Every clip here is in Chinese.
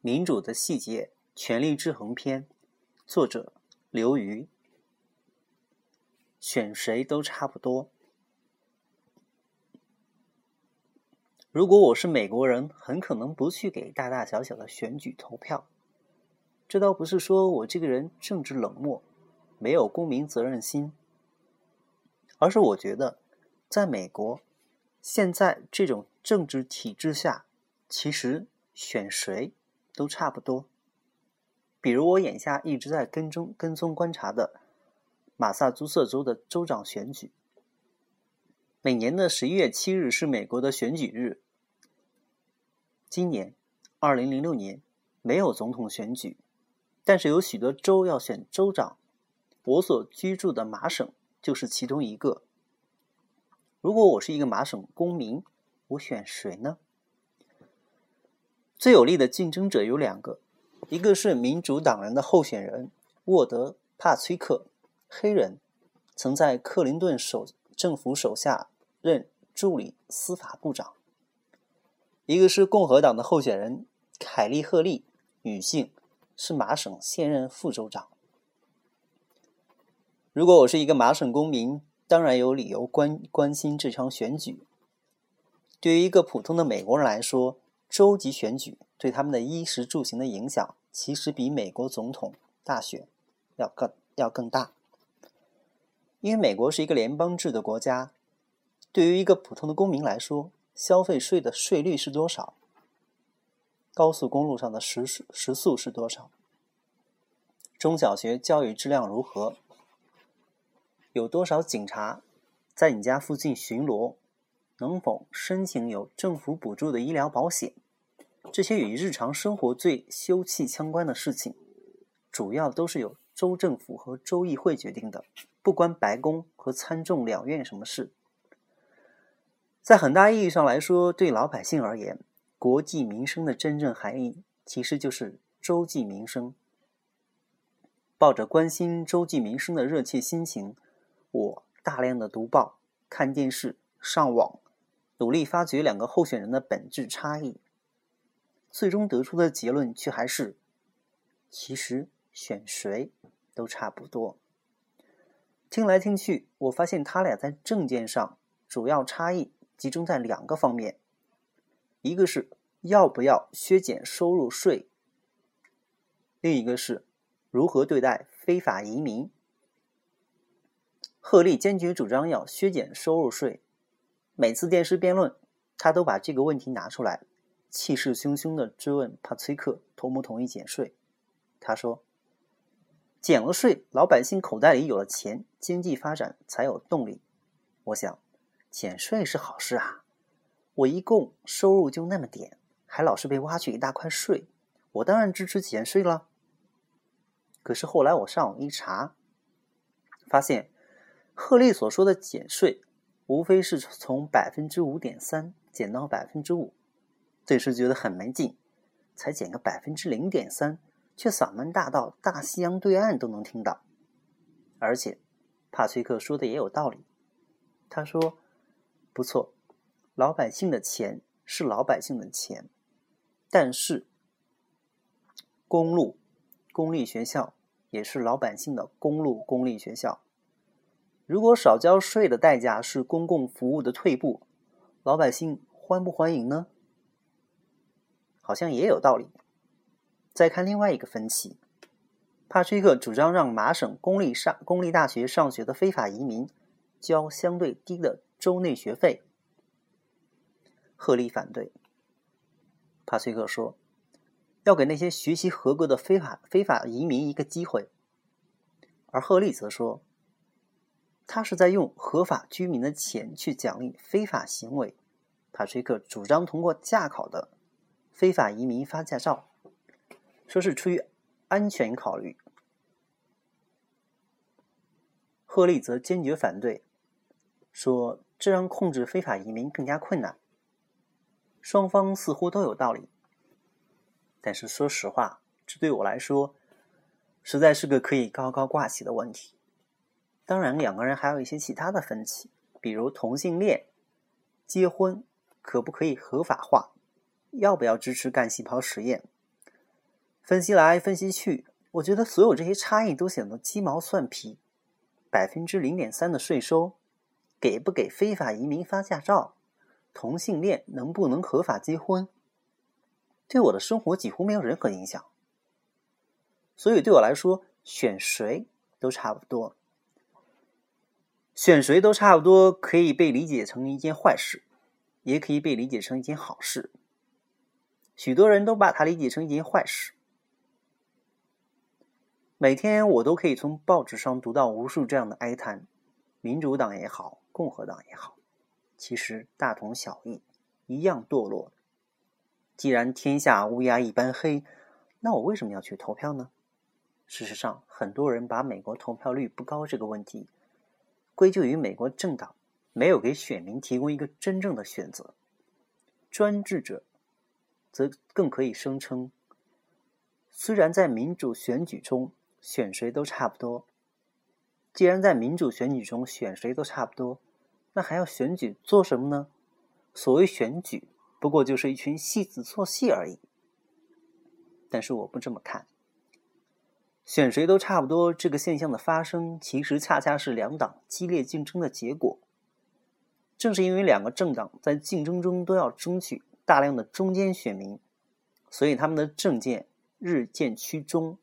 民主的细节：权力制衡篇，作者刘瑜。选谁都差不多。如果我是美国人，很可能不去给大大小小的选举投票。这倒不是说我这个人政治冷漠，没有公民责任心，而是我觉得，在美国，现在这种政治体制下，其实选谁都差不多。比如我眼下一直在跟踪跟踪观察的马萨诸塞州的州长选举。每年的十一月七日是美国的选举日。今年，二零零六年没有总统选举。但是有许多州要选州长，我所居住的麻省就是其中一个。如果我是一个麻省公民，我选谁呢？最有力的竞争者有两个，一个是民主党人的候选人沃德·帕崔克，黑人，曾在克林顿首政府手下任助理司法部长；一个是共和党的候选人凯利·赫利，女性。是麻省现任副州长。如果我是一个麻省公民，当然有理由关关心这场选举。对于一个普通的美国人来说，州级选举对他们的衣食住行的影响，其实比美国总统大选要更要更大。因为美国是一个联邦制的国家，对于一个普通的公民来说，消费税的税率是多少？高速公路上的时时速是多少？中小学教育质量如何？有多少警察在你家附近巡逻？能否申请有政府补助的医疗保险？这些与日常生活最休戚相关的事情，主要都是由州政府和州议会决定的，不关白宫和参众两院什么事。在很大意义上来说，对老百姓而言。国计民生的真正含义，其实就是周济民生。抱着关心周济民生的热切心情，我大量的读报、看电视、上网，努力发掘两个候选人的本质差异。最终得出的结论却还是：其实选谁都差不多。听来听去，我发现他俩在政见上主要差异集中在两个方面。一个是要不要削减收入税，另一个是如何对待非法移民。贺利坚决主张要削减收入税，每次电视辩论，他都把这个问题拿出来，气势汹汹地追问帕崔克同不同意减税。他说：“减了税，老百姓口袋里有了钱，经济发展才有动力。我想，减税是好事啊。”我一共收入就那么点，还老是被挖去一大块税，我当然支持减税了。可是后来我上网一查，发现贺利所说的减税，无非是从百分之五点三减到百分之五。这时觉得很没劲，才减个百分之零点三，却嗓门大到大西洋对岸都能听到。而且帕崔克说的也有道理，他说：“不错。”老百姓的钱是老百姓的钱，但是公路、公立学校也是老百姓的公路、公立学校。如果少交税的代价是公共服务的退步，老百姓欢不欢迎呢？好像也有道理。再看另外一个分歧，帕崔克主张让麻省公立上公立大学上学的非法移民交相对低的州内学费。贺利反对。帕崔克说：“要给那些学习合格的非法非法移民一个机会。”而赫利则说：“他是在用合法居民的钱去奖励非法行为。”帕崔克主张通过驾考的非法移民发驾照，说是出于安全考虑。赫利则坚决反对，说这让控制非法移民更加困难。双方似乎都有道理，但是说实话，这对我来说，实在是个可以高高挂起的问题。当然，两个人还有一些其他的分歧，比如同性恋、结婚可不可以合法化，要不要支持干细胞实验，分析来分析去，我觉得所有这些差异都显得鸡毛蒜皮。百分之零点三的税收，给不给非法移民发驾照，同性恋能不能合法结婚，对我的生活几乎没有任何影响。所以对我来说，选谁都差不多。选谁都差不多，可以被理解成一件坏事，也可以被理解成一件好事。许多人都把它理解成一件坏事。每天我都可以从报纸上读到无数这样的哀叹，民主党也好，共和党也好，其实大同小异，一样堕落。既然天下乌鸦一般黑，那我为什么要去投票呢？事实上，很多人把美国投票率不高这个问题归咎于美国政党没有给选民提供一个真正的选择。专制者则更可以声称，虽然在民主选举中，选谁都差不多。既然在民主选举中选谁都差不多，那还要选举做什么呢？所谓选举，不过就是一群戏子做戏而已。但是我不这么看。选谁都差不多这个现象的发生，其实恰恰是两党激烈竞争的结果。正是因为两个政党在竞争中都要争取大量的中间选民，所以他们的政见日渐趋中。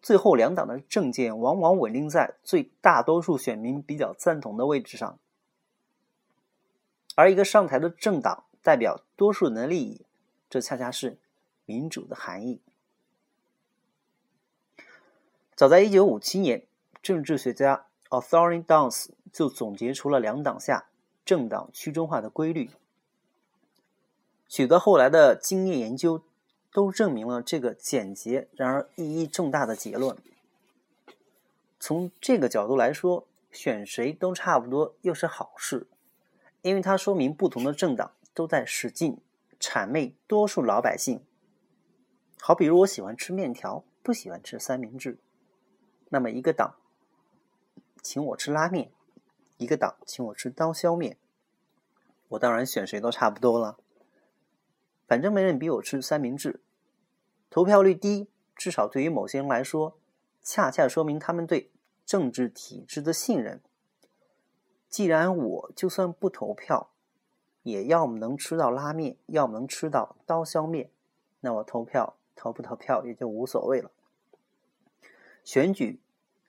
最后，两党的政见往往稳定在最大多数选民比较赞同的位置上，而一个上台的政党代表多数人的利益，这恰恰是民主的含义。早在一九五七年，政治学家 Arthur Downs 就总结出了两党下政党区中化的规律，许多后来的经验研究。都证明了这个简洁然而意义重大的结论。从这个角度来说，选谁都差不多，又是好事，因为它说明不同的政党都在使劲谄媚多数老百姓。好比如我喜欢吃面条，不喜欢吃三明治，那么一个党请我吃拉面，一个党请我吃刀削面，我当然选谁都差不多了。反正没人比我吃三明治，投票率低，至少对于某些人来说，恰恰说明他们对政治体制的信任。既然我就算不投票，也要么能吃到拉面，要么能吃到刀削面，那我投票投不投票也就无所谓了。选举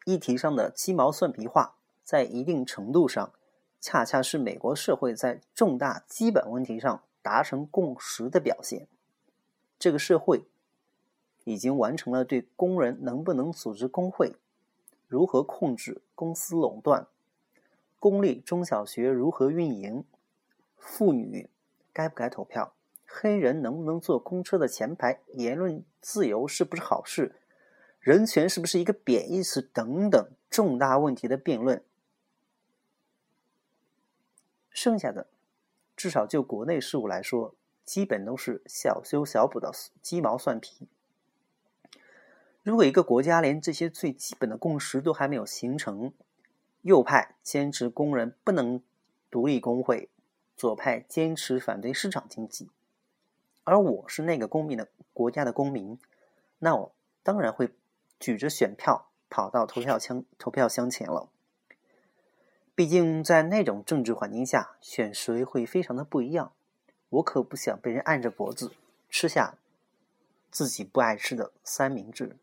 议题上的鸡毛蒜皮化，在一定程度上，恰恰是美国社会在重大基本问题上。达成共识的表现，这个社会已经完成了对工人能不能组织工会、如何控制公司垄断、公立中小学如何运营、妇女该不该投票、黑人能不能坐公车的前排、言论自由是不是好事、人权是不是一个贬义词等等重大问题的辩论，剩下的。至少就国内事务来说，基本都是小修小补的鸡毛蒜皮。如果一个国家连这些最基本的共识都还没有形成，右派坚持工人不能独立工会，左派坚持反对市场经济，而我是那个公民的国家的公民，那我当然会举着选票跑到投票箱投票箱前了。毕竟，在那种政治环境下，选谁会非常的不一样。我可不想被人按着脖子吃下自己不爱吃的三明治。